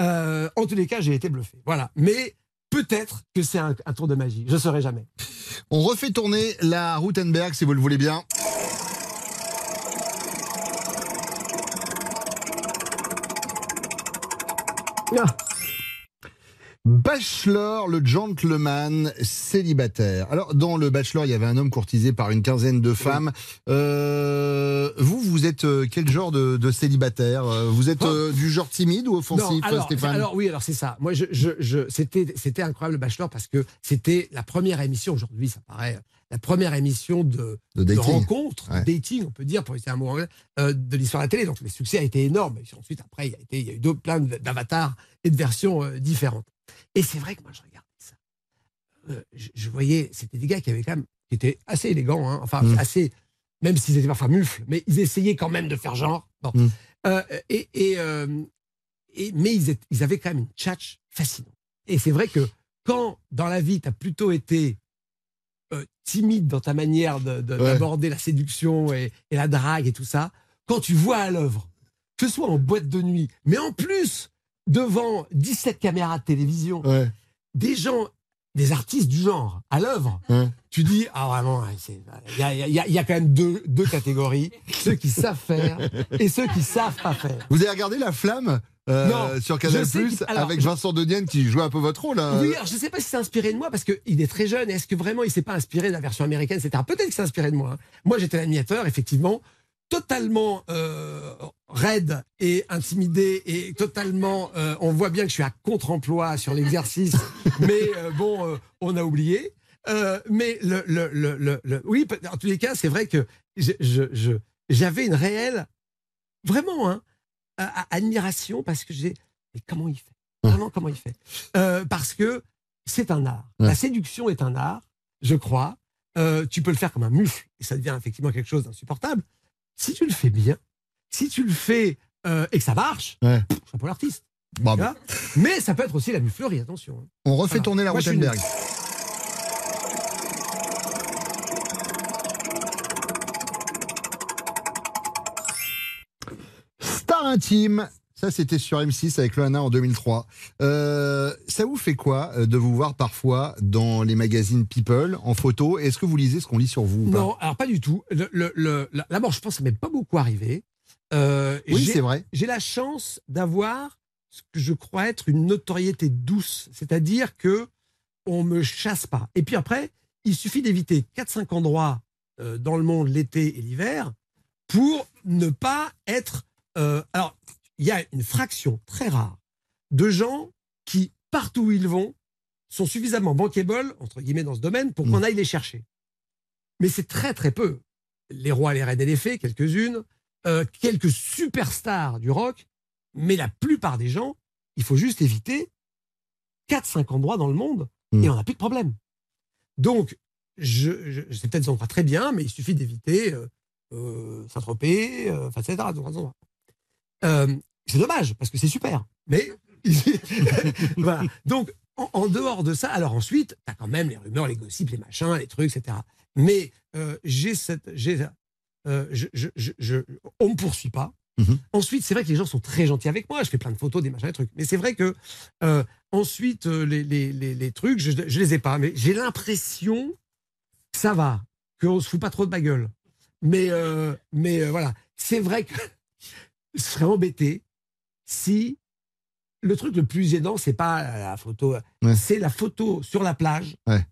Euh, en tous les cas, j'ai été bluffé. Voilà. Mais peut-être que c'est un, un tour de magie. Je ne saurais jamais. On refait tourner la Routenberg si vous le voulez bien. Bachelor, le gentleman célibataire. Alors, dans le Bachelor, il y avait un homme courtisé par une quinzaine de femmes. Euh, vous, vous êtes euh, quel genre de, de célibataire Euh, Vous êtes euh, du genre timide ou offensif, Non, alors, Stéphane? alors oui, alors c'est ça. Moi, je, je, je- c'était, c'était incroyable le Bachelor parce que c'était la première émission. Aujourd'hui, ça paraît la première émission de, De dating. rencontre, Ouais. de dating, on peut dire, pour utiliser un mot anglais, euh, de l'histoire de la télé. Donc le succès a été énorme. Et ensuite, après, il y a, été, il y a eu plein d'avatars et de versions euh, différentes. Et c'est vrai que moi, je regardais ça. Euh, je, je voyais, c'était des gars qui avaient quand même, qui étaient assez élégants, hein, enfin Mm. assez, même s'ils étaient parfois mufles, mais ils essayaient quand même de faire genre. Bon. Mm. Et, et, et- mais ils, étaient- ils avaient quand même une tchatch fascinante. Et c'est vrai que quand dans la vie, tu as plutôt été euh, timide dans ta manière Ouais. d'aborder la séduction et, et la drague et tout ça, quand tu vois à l'œuvre, que ce soit en boîte de nuit, mais en plus devant 17 caméras de télévision, Ouais. des gens, des artistes du genre à l'œuvre, Ouais. tu dis, ah vraiment, c'est- il y y a quand même deux, deux catégories, ceux qui savent faire et ceux qui savent pas faire. Vous avez regardé La Flamme? Euh, Non, sur Canal Plus avec Vincent Denienne qui jouait un peu votre rôle. hein. Oui, alors je ne sais pas si c'est inspiré de moi parce qu'il est très jeune. Est-ce que vraiment il s'est pas inspiré de la version américaine? Etc. Peut-être que c'est inspiré de moi. hein. Moi, j'étais l'animateur, effectivement, totalement euh, raide et intimidé et totalement. euh, on voit bien que je suis à contre-emploi sur l'exercice, mais bon, on a oublié. Mais le, le, le, le- le- oui, en tous les cas, c'est vrai que je- je- je- j'avais une réelle, vraiment, hein, a- admiration parce que j'ai. Mais comment il fait? Vraiment, comment il fait? Euh, Parce que c'est un art. Ouais. La séduction est un art, je crois. Euh, tu peux le faire comme un mufle et ça devient effectivement quelque chose d'insupportable. Si tu le fais bien, si tu le fais euh, et que ça marche, Ouais. chapeau l'artiste. Bravo. Vois? Mais ça peut être aussi la muflerie, attention. hein. On refait Voilà. tourner la Moi, je intime. Ça, c'était sur M6 avec Loana en 2003. Euh, ça vous fait quoi euh, de vous voir parfois dans les magazines People en photo? Est-ce que vous lisez ce qu'on lit sur vous ou pas? Non, alors pas du tout. Le, le, le- D'abord, je pense que ça m'est pas beaucoup arrivé. Euh, Oui, c'est vrai. J'ai la chance d'avoir ce que je crois être une notoriété douce, c'est-à-dire que on me chasse pas. Et puis après, il suffit d'éviter 4-5 endroits dans le monde l'été et l'hiver pour ne pas être. Euh, alors, il y a une fraction très rare de gens qui, partout où ils vont, sont suffisamment bankable, entre guillemets, dans ce domaine, pour qu'on aille les chercher. Mais c'est très, très peu. Les rois, les reines et les fées, quelques-unes, euh, quelques superstars du rock, mais la plupart des gens, il faut juste éviter 4-5 endroits dans le monde et on n'a plus de problème. Donc, je, je, c'est peut-être des endroits très bien, mais il suffit d'éviter euh, euh, Saint-Tropez, euh, etc. Euh, c'est dommage, parce que c'est super. Mais, voilà. Donc, en, en dehors de ça, alors ensuite, tu as quand même les rumeurs, les gossips, les machins, les trucs, etc. Mais euh, j'ai cette. j'ai, euh, je, je, je, je- on me poursuit pas. Mhm. Ensuite, c'est vrai que les gens sont très gentils avec moi. Je fais plein de photos, des machins, des trucs. Mais c'est vrai que euh, ensuite, les, les, les, les trucs, je, je les ai pas. Mais j'ai l'impression que ça va, qu'on se fout pas trop de ma gueule. Mais, euh, mais euh, voilà, c'est vrai que je serais embêté si le truc le plus gênant, c'est pas la photo, Ouais. c'est la photo sur la plage, Ouais.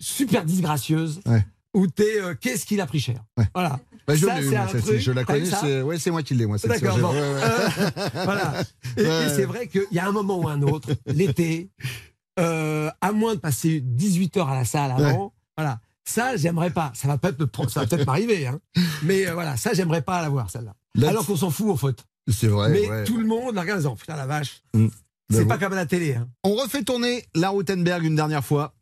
super disgracieuse, Ouais. où t'es, euh, qu'est-ce qu'il a pris cher? Voilà. Bah, je Ça, eu, c'est moi, truc, je la connais. C'est ouais, moi qui l'ai, moi. D'accord, bon. Euh, voilà. Et, et c'est vrai qu'il y a un moment ou un autre, l'été, euh, à moins de passer 18 heures à la salle avant, voilà. Ça, j'aimerais pas. Ça va peut-être peut-être m'arriver, hein. Mais euh, voilà, ça, j'aimerais pas la voir, celle-là. Alors qu'on s'en fout, en fait. C'est vrai. Mais ouais. tout le monde la regarde en disant, putain, la vache. Mm. C'est J'avoue. pas comme à la télé, hein. On refait tourner la Routenberg une dernière fois.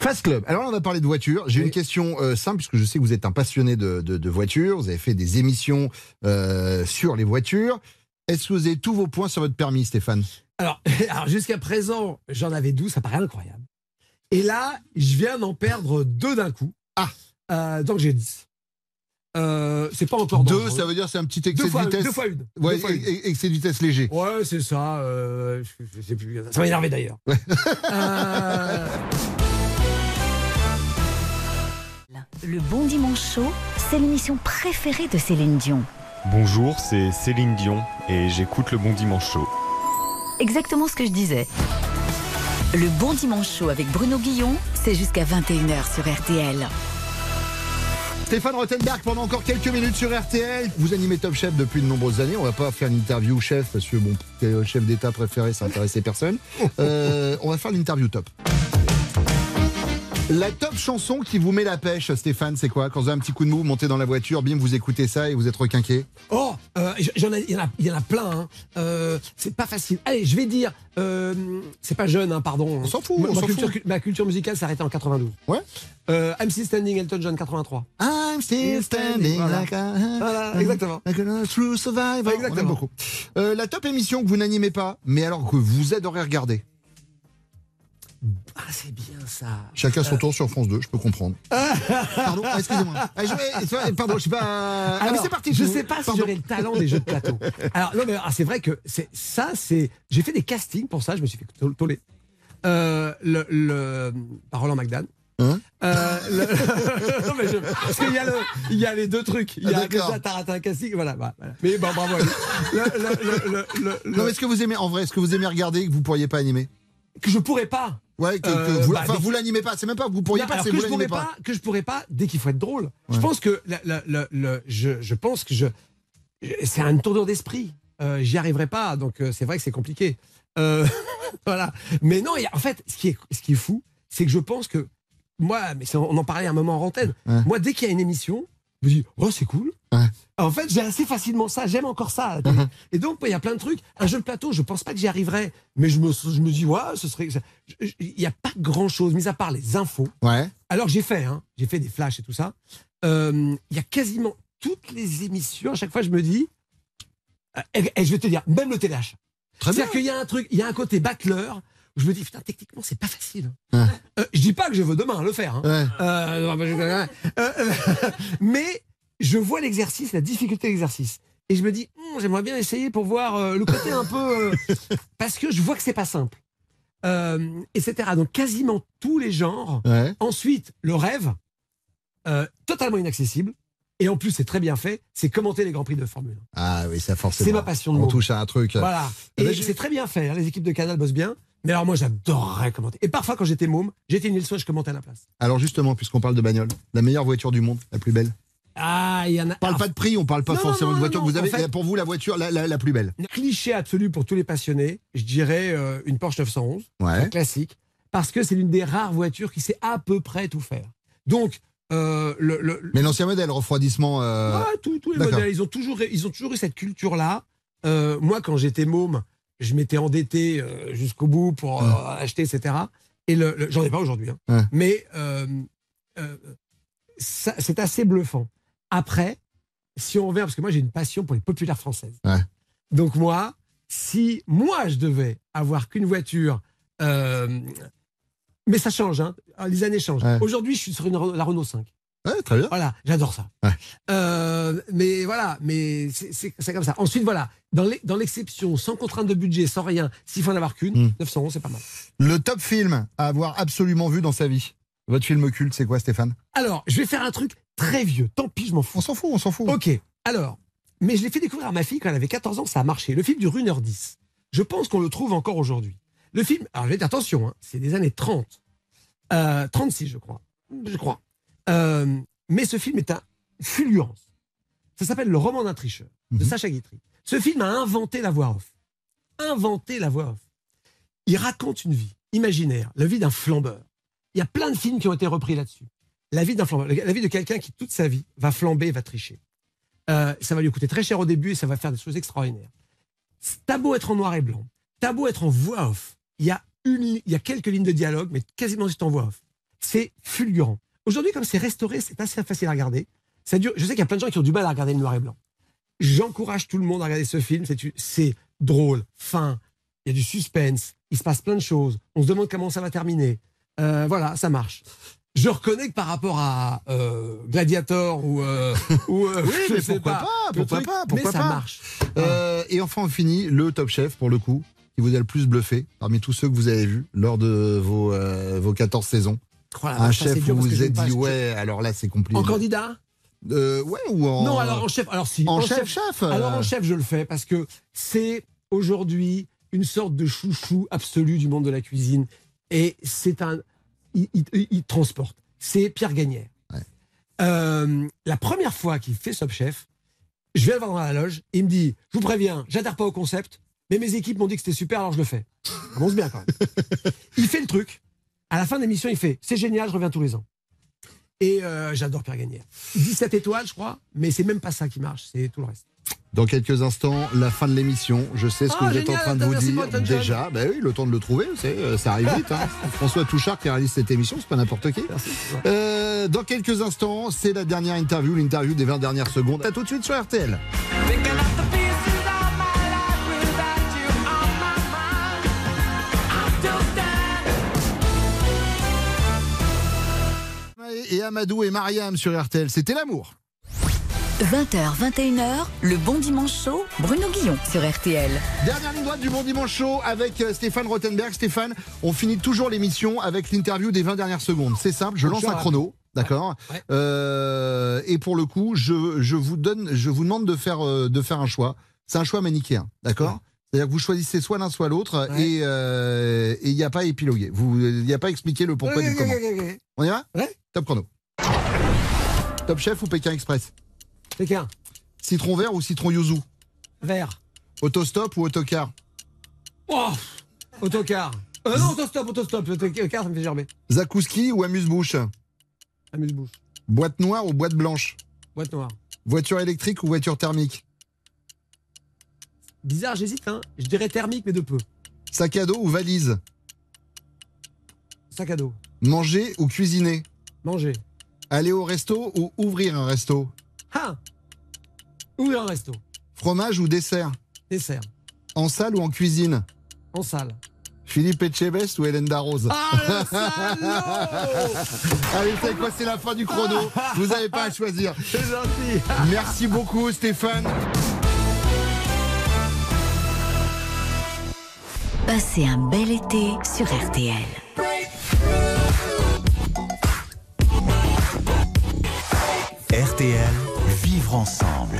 Fast Club. Alors là, on va parler de voitures. J'ai Oui. une question euh, simple, puisque je sais que vous êtes un passionné de, de- de voitures. Vous avez fait des émissions euh, sur les voitures. Est-ce que vous avez tous vos points sur votre permis, Stéphane? Alors, alors jusqu'à présent, j'en avais 12, ça paraît incroyable. Et là, je viens d'en perdre deux d'un coup. Ah. Euh, donc j'ai 10. Euh, c'est pas encore Deux, dangereux. ça veut dire c'est un petit excès deux fois, de vitesse. deux fois une. Ouais, Deux fois une. excès de vitesse léger. Ouais, c'est ça. euh, je, je sais plus. Ça m'a énervé d'ailleurs. Euh, Le Bon Dimanche Show, c'est l'émission préférée de Céline Dion. Bonjour, c'est Céline Dion et j'écoute le Bon Dimanche Show. Exactement ce que je disais. Le Bon Dimanche Show avec Bruno Guillon, c'est jusqu'à 21h sur RTL. Stéphane Rothenberg pendant encore quelques minutes sur RTL. Vous animez Top Chef depuis de nombreuses années. On va pas faire une interview chef parce que bon, chef d'État préféré, ça intéressait personne. Euh, on va faire l'interview top. La top chanson qui vous met la pêche, Stéphane, c'est quoi? Quand vous avez un petit coup de mou, vous montez dans la voiture, bim, vous écoutez ça et vous êtes requinqué Oh, euh, j'en ai- il y, en a- il y en a plein. hein. Euh, c'est pas facile. Allez, je vais dire. euh, c'est pas jeune, hein, pardon. On s'en fout, Ma, on ma s'en culture, fout. ma culture musicale s'est arrêtée en 92. Ouais. Euh, I'm Still Standing, Elton John 83. I'm still standing Voilà. like a... Voilà, exactement. Like a true survivor. On aime Exactement. beaucoup. Euh, la top émission que vous n'animez pas, mais alors que vous adorez regarder. Ah, c'est bien ça. Chacun son tour sur France 2, je peux comprendre. Pardon, ah, excusez-moi. Ah, je- pardon, je sais pas. Ah, mais Alors, c'est parti. Je sais pas si Pardon. le talent des jeux de plateau. Alors non mais ah, c'est vrai que c'est ça c'est j'ai fait des castings pour ça je me suis fait tol- toller. Euh, le, le par Roland McDan. Hein Euh, le- non, mais je- parce qu'il y a le il y a les deux trucs il y Ah, a d'accord. déjà un casting voilà, mais bon bravo à lui. Le- le- le- le- le- le- Non, mais est-ce que vous aimez, en vrai, est-ce que vous aimez regarder et que vous pourriez pas animer que je pourrais pas Ouais, que, que Euh, vous, bah, vous l'animez pas. C'est même pas que vous pourriez Non, pas, c'est que vous je pourrais pas. pas, que je pourrais pas dès qu'il faut être drôle. Je pense que la- la- la- le- je, je pense que je c'est un tournure d'esprit. Euh, J'y arriverai pas, donc euh, c'est vrai que c'est compliqué. Euh, voilà. Mais non, il y a- en fait, ce qui est, ce qui est fou, c'est que je pense que moi, mais on en parlait un moment en antenne. Ouais. Moi, dès qu'il y a une émission, je me dis oh c'est cool. Ouais. En fait, j'ai assez facilement ça. J'aime encore ça. Mhm. Et donc, il y a plein de trucs. Un jeu de plateau, je pense pas que j'y arriverai, mais je me, je me dis ouais, ce serait. Il n'y a pas grand chose, mis à part les infos. Ouais. Alors j'ai fait, hein, j'ai fait des flashs et tout ça. Euh, Il y a quasiment toutes les émissions. À chaque fois, je me dis, euh, et, et je vais te dire, même le bien. C'est-à-dire qu'il y a un truc, il y a un côté battleur où je me dis, putain, techniquement, c'est pas facile. Ouais. Euh, je dis pas que je veux demain le faire. hein. Ouais. Euh, mais je vois l'exercice, la difficulté de l'exercice. Et je me dis, Hum, j'aimerais bien essayer pour voir euh, le côté un peu. euh, parce que je vois que c'est pas simple. Euh, etc. Donc quasiment tous les genres. Ouais. Ensuite, le rêve, totalement inaccessible. Et en plus, c'est très bien fait, c'est commenter les Grands Prix de Formule 1. Ah oui, ça forcément. C'est ma passion de On touche à un truc. Voilà. Eh Et ben, j'ai- c'est très bien fait, hein, les équipes de Canal bossent bien. Mais alors moi, j'adorerais commenter. Et parfois, quand j'étais môme, j'étais une Nilsson, je commentais à la place. Alors justement, puisqu'on parle de bagnole, la meilleure voiture du monde, la plus belle. Ah, il y en a. On parle pas de prix, on parle pas Non, forcément non, de voiture. vous avez, en fait- pour vous, la voiture la, la- la plus belle. Cliché absolu pour tous les passionnés, je dirais euh, une Porsche 911, Ouais. un classique, parce que c'est l'une des rares voitures qui sait à peu près tout faire. Donc, euh, le, le- Mais l'ancien modèle, refroidissement. euh, Ouais, tous, tous les modèles, ils ont toujours, ils ont toujours eu cette culture-là. Moi, quand j'étais môme, je m'étais endetté jusqu'au bout pour acheter, etc. Et le, j'en ai pas aujourd'hui. hein. Mais c'est assez bluffant. Après, si on revient, parce que moi j'ai une passion pour les populaires françaises. Ouais. Donc moi, si moi je devais avoir qu'une voiture, euh, mais ça change, hein, les années changent. Ouais. Aujourd'hui, je suis sur une, la Renault 5. Ouais, très bien. Voilà, j'adore ça. Ouais. Euh, mais voilà, mais c'est- comme ça. Ensuite, voilà, dans l'e- dans l'exception, sans contrainte de budget, sans rien, s'il faut en avoir qu'une, Mm. 911, c'est pas mal. Le top film à avoir absolument vu dans sa vie. Votre film culte, c'est quoi, Stéphane? Alors, je vais faire un truc très vieux. Tant pis, je m'en fous. On s'en fout, on s'en fout. Ok, alors, mais je l'ai fait découvrir à ma fille quand elle avait 14 ans, ça a marché. Le film du Runner 10. Je pense qu'on le trouve encore aujourd'hui. Le film, alors je vais dire attention, hein, c'est des années 30. Euh, 36, je crois. Je crois. Euh, mais ce film est un fulgurance. Ça s'appelle Le roman d'un tricheur, de Mhm. Sacha Guitry. Ce film a inventé la voix off. Inventé la voix off. Il raconte une vie imaginaire, la vie d'un flambeur. Il y a plein de films qui ont été repris là-dessus. La vie d'un flambeur, la vie de quelqu'un qui toute sa vie va flamber, va tricher. Euh, ça va lui coûter très cher au début et ça va faire des choses extraordinaires. T'as beau être en noir et blanc, t'as beau être en voix off, il y a une, il y a quelques lignes de dialogue, mais quasiment juste en voix off. C'est fulgurant. Aujourd'hui, comme c'est restauré, c'est assez facile à regarder. Ça dure. Je sais qu'il y a plein de gens qui ont du mal à regarder le noir et blanc. J'encourage tout le monde à regarder ce film. C'est- C'est drôle, fin. Il y a du suspense. Il se passe plein de choses. On se demande comment ça va terminer. Euh, voilà, ça marche. Je reconnais que par rapport à euh, Gladiator ou, euh, ou euh, Oui, je mais sais pourquoi pas, pourquoi truc, pas, pourquoi mais ça marche. Euh, et enfin, on finit le top chef, pour le coup, qui vous a le plus bluffé parmi tous ceux que vous avez vus lors de vos, vos 14 saisons. Voilà, Un chef où vous j'aime êtes dit, ouais, alors là, c'est compliqué. En candidat? Ouais, ou en. Non, alors en chef. Alors si. En chef-chef, euh. Alors en chef, je le fais parce que c'est aujourd'hui une sorte de chouchou absolu du monde de la cuisine. Et c'est un. Il, il- il transporte. C'est Pierre Gagnère. Euh, la première fois qu'il fait Top Chef, je vais le voir dans la loge. Il me dit Je vous préviens, j'adhère pas au concept, mais mes équipes m'ont dit que c'était super, alors je le fais. Commence bien quand même. il fait le truc. À la fin de l'émission, il fait C'est génial, je reviens tous les ans. Et euh, j'adore Pierre Gagnère. 17 étoiles, je crois, mais c'est même pas ça qui marche, c'est tout le reste. Dans quelques instants, la fin de l'émission. Je sais ce que Ah, vous êtes en train de vous dire déjà. Ben oui, le temps de le trouver, euh, ça arrive vite. hein. François Touchard qui réalise cette émission, c'est pas n'importe qui. Euh, dans quelques instants, c'est la dernière interview, l'interview des 20 dernières secondes. À tout de suite sur RTL. Et Amadou et Mariam sur RTL, c'était l'amour. 20h, 21h, le bon dimanche chaud, Bruno Guillon sur RTL. Dernière ligne droite du Bon Dimanche Show avec euh, Stéphane Rothenberg. Stéphane, on finit toujours l'émission avec l'interview des 20 dernières secondes. C'est simple, je lance un chrono. D'accord. Euh, et pour le coup, je, je vous donne, je vous demande de faire euh, de faire un choix. C'est un choix manichéen, d'accord. C'est-à-dire que vous choisissez soit l'un soit l'autre et et il n'y a pas à épiloguer. Vous, il n'y a pas à expliquer le pourquoi du comment. On y va Top chrono. Top chef ou Pékin Express Pékin. Citron vert ou citron yuzu Vert. Autostop ou autocar Oh Autocar. Euh, non, autostop, autostop. Autocar, ça me fait gerber. Zakouski ou amuse-bouche Amuse-bouche. Boîte noire ou boîte blanche Boîte noire. Voiture électrique ou voiture thermique Bizarre, j'hésite, hein. Je dirais thermique, mais de peu. Sac à dos ou valise Sac à dos. Manger ou cuisiner Manger. Aller au resto ou ouvrir un resto Ah Ouvrir un resto? Fromage ou dessert? Dessert. En salle ou en cuisine? En salle. Philippe Etchebest ou Hélène Darroze? Ah, Allez, vous savez quoi, c'est la fin du chrono. Vous n'avez pas à choisir. C'est gentil. Merci beaucoup, Stéphane. Passez un bel été sur RTL. RTL, ensemble.